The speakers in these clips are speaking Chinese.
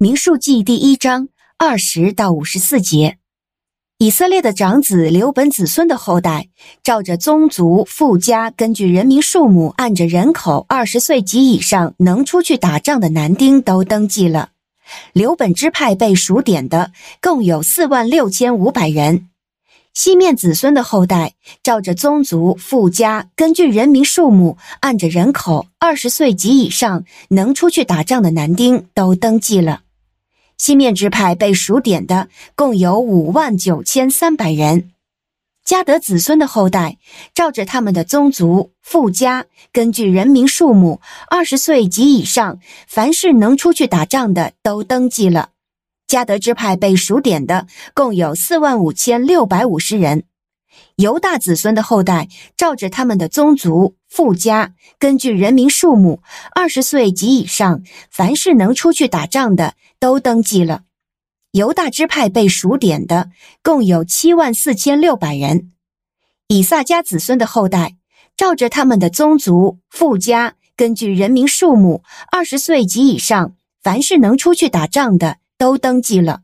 民数记第一章二十到五十四节。以色列的长子流本子孙的后代，照着宗族富家，根据人民数目，按着人口，二十岁及以上能出去打仗的男丁都登记了。流本支派被数点的共有四万六千五百人。西面子孙的后代，照着宗族富家，根据人民数目，按着人口，二十岁及以上能出去打仗的男丁都登记了。西面支派被数点的共有五万九千三百人。迦得子孙的后代，照着他们的宗族富家，根据人民数目，二十岁及以上，凡是能出去打仗的都登记了。迦得支派被数点的共有四万五千六百五十人，犹大子孙的后代照着他们的宗族父家，根据人民数目，二十岁及以上，凡是能出去打仗的都登记了。犹大支派被数点的共有七万四千六百人。以萨迦子孙的后代照着他们的宗族父家，根据人民数目，二十岁及以上，凡是能出去打仗的。都登记了，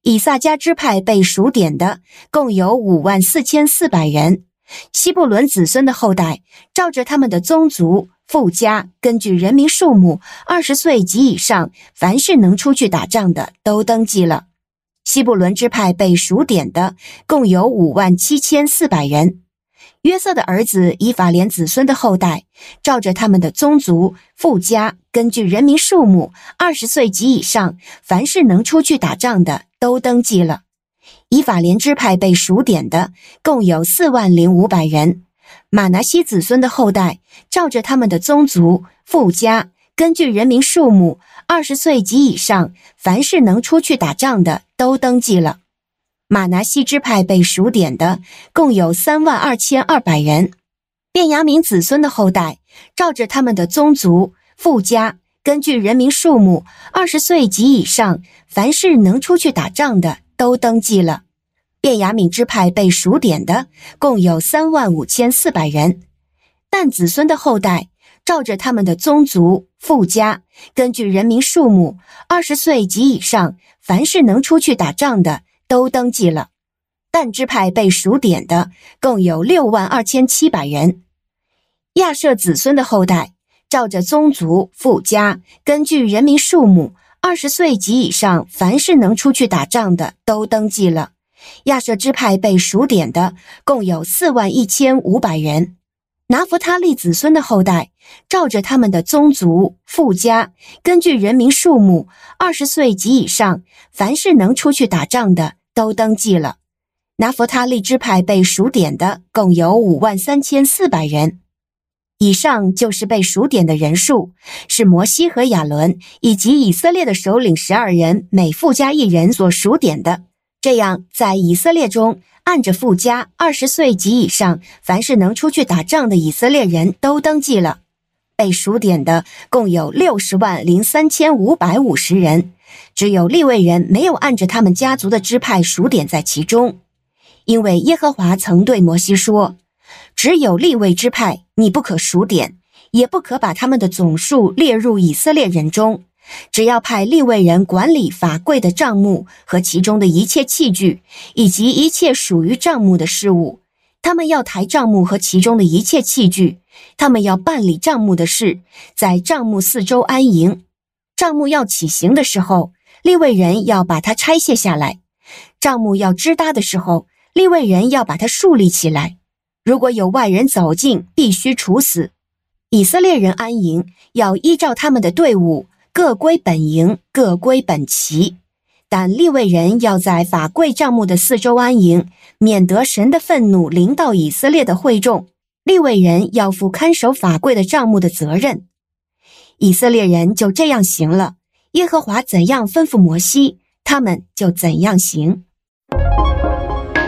以萨迦支派被数点的共有五万四千四百人。西布伦子孙的后代，照着他们的宗族富家，根据人民数目，二十岁及以上，凡是能出去打仗的，都登记了。西布伦支派被数点的共有五万七千四百人。约瑟的儿子以法莲子孙的后代，照着他们的宗族富家，根据人民数目，二十岁及以上，凡是能出去打仗的，都登记了。以法莲支派被数点的共有四万零五百人。马拿西子孙的后代，照着他们的宗族富家，根据人民数目，二十岁及以上，凡是能出去打仗的，都登记了。马拿西支派被数点的共有三万二千二百人，便雅明子孙的后代，照着他们的宗族富家，根据人民数目，二十岁及以上，凡是能出去打仗的，都登记了。卞雅敏支派被数点的共有三万五千四百人，但子孙的后代，照着他们的宗族富家，根据人民数目，二十岁及以上，凡是能出去打仗的。都登记了，但支派被数点的共有六万二千七百人。亚设子孙的后代，照着宗族富家，根据人民数目，二十岁及以上，凡是能出去打仗的，都登记了。亚设支派被数点的共有四万一千五百人。拿弗他利子孙的后代，照着他们的宗族父家，根据人民数目，二十岁及以上，凡是能出去打仗的。都登记了。拿弗他利支派被数点的共有五万三千四百人。以上就是被数点的人数，是摩西和亚伦以及以色列的首领十二人每父家一人所数点的。这样，在以色列中，按着父家二十岁及以上，凡是能出去打仗的以色列人都登记了。被数点的共有六十万零三千五百五十人。只有利未人没有按着他们家族的支派数点在其中，因为耶和华曾对摩西说：“只有立位之派，你不可数点，也不可把他们的总数列入以色列人中。只要派立位人管理法柜的账目和其中的一切器具，以及一切属于账目的事物。他们要抬账目和其中的一切器具，他们要办理账目的事，在账目四周安营。”账目要起行的时候，立位人要把它拆卸下来；账目要支搭的时候，立位人要把它竖立起来。如果有外人走近，必须处死。以色列人安营要依照他们的队伍，各归本营，各归本旗。但利未人要在法柜帐幕的四周安营，免得神的愤怒临到以色列的会众。利未人要负看守法柜的帐幕的责任。以色列人就这样行了，耶和华怎样吩咐摩西，他们就怎样行。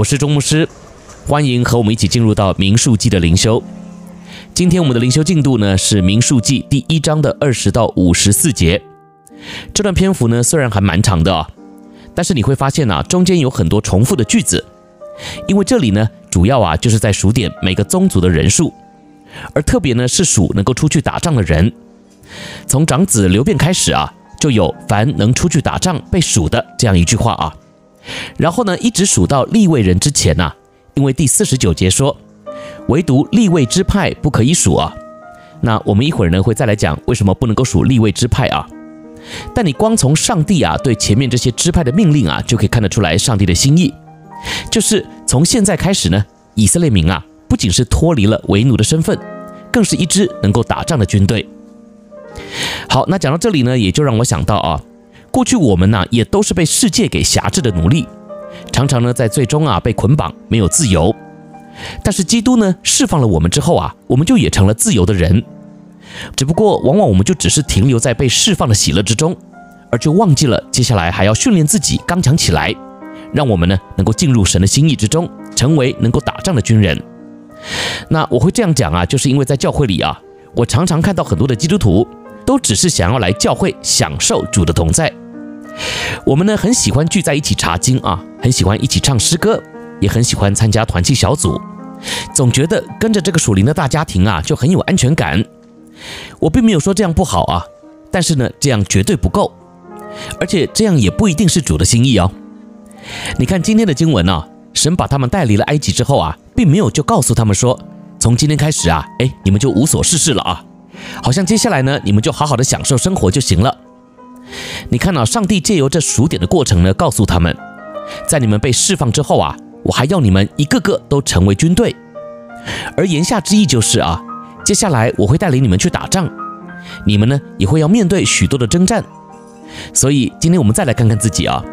我是钟牧师，欢迎和我们一起进入到民数记的灵修。今天我们的灵修进度呢是民数记第一章的二十到五十四节。这段篇幅呢虽然还蛮长的啊，但是你会发现啊，中间有很多重复的句子，因为这里呢主要啊就是在数点每个宗族的人数，而特别呢是数能够出去打仗的人。从长子流便开始啊，就有凡能出去打仗被数的这样一句话啊。然后呢，一直数到立位人之前呐、因为第四十九节说，唯独立位之派不可以数啊。那我们一会儿呢会再来讲为什么不能够数立位之派啊。但你光从上帝啊对前面这些支派的命令啊，就可以看得出来上帝的心意，就是从现在开始呢，以色列民啊不仅是脱离了为奴的身份，更是一支能够打仗的军队。好，那讲到这里呢，也就让我想到啊。过去我们呢，也都是被世界给辖制的奴隶，常常呢在最终啊被捆绑，没有自由。但是基督呢释放了我们之后啊，我们就也成了自由的人。只不过往往我们就只是停留在被释放的喜乐之中，而就忘记了接下来还要训练自己刚强起来，让我们呢能够进入神的心意之中，成为能够打仗的军人。那我会这样讲啊，就是因为在教会里啊，我常常看到很多的基督徒都只是想要来教会享受主的同在。我们呢很喜欢聚在一起查经啊，很喜欢一起唱诗歌，也很喜欢参加团契小组，总觉得跟着这个属灵的大家庭啊就很有安全感。我并没有说这样不好啊，但是呢这样绝对不够，而且这样也不一定是主的心意哦。你看今天的经文啊，神把他们带离了埃及之后啊，并没有就告诉他们说，从今天开始啊，哎你们就无所事事了啊，好像接下来呢你们就好好的享受生活就行了。你看啊，上帝借由这数点的过程呢，告诉他们，在你们被释放之后啊，我还要你们一个个都成为军队。而言下之意就是啊，接下来我会带领你们去打仗，你们呢也会要面对许多的征战。所以今天我们再来看看自己啊，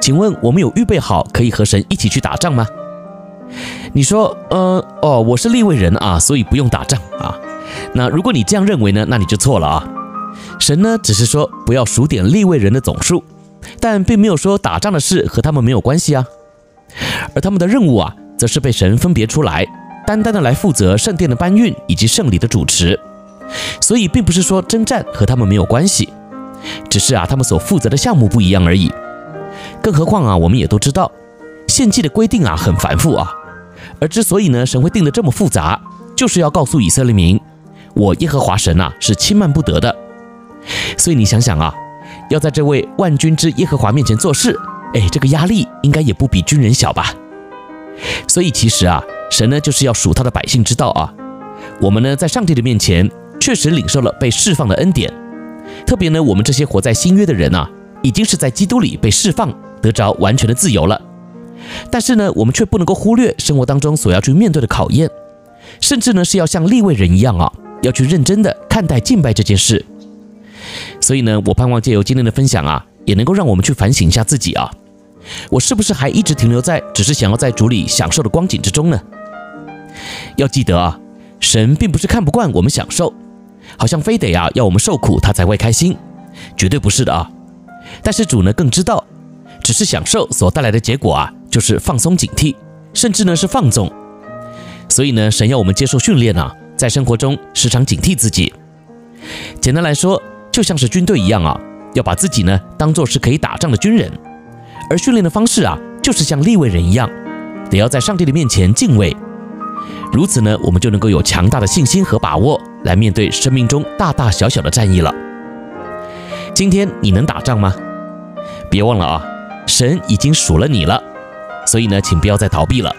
请问我们有预备好可以和神一起去打仗吗？你说，呃，哦，我是利未人啊，所以不用打仗啊。那如果你这样认为呢，那你就错了啊。神呢，只是说不要数点立位人的总数，但并没有说打仗的事和他们没有关系啊。而他们的任务啊，则是被神分别出来，单单的来负责圣殿的搬运以及圣礼的主持。所以并不是说征战和他们没有关系，只是啊，他们所负责的项目不一样而已。更何况啊，我们也都知道，献祭的规定啊很繁复啊。而之所以呢，神会定得这么复杂，就是要告诉以色列民，我耶和华神呐、啊，是轻慢不得的。所以你想想啊，要在这位万军之耶和华面前做事，哎，这个压力应该也不比军人小吧？所以其实啊，神呢就是要属他的百姓之道啊，我们呢在上帝的面前确实领受了被释放的恩典，特别呢我们这些活在新约的人啊，已经是在基督里被释放，得着完全的自由了。但是呢，我们却不能够忽略生活当中所要去面对的考验，甚至呢是要像立位人一样啊，要去认真的看待敬拜这件事。所以呢，我盼望借由今天的分享啊，也能够让我们去反省一下自己啊，我是不是还一直停留在只是想要在主里享受的光景之中呢？要记得啊，神并不是看不惯我们享受，好像非得啊要我们受苦他才会开心，绝对不是的啊。但是主呢更知道，只是享受所带来的结果啊，就是放松警惕，甚至呢是放纵。所以呢，神要我们接受训练啊，在生活中时常警惕自己。简单来说，就像是军队一样啊，要把自己呢当做是可以打仗的军人，而训练的方式啊，就是像立位人一样，得要在上帝的面前敬畏。如此呢，我们就能够有强大的信心和把握来面对生命中大大小小的战役了。今天你能打仗吗？别忘了啊，神已经属了你了，所以呢，请不要再逃避了，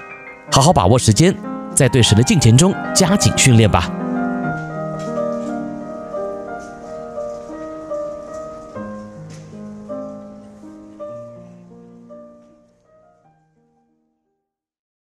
好好把握时间，在对神的敬虔中加紧训练吧。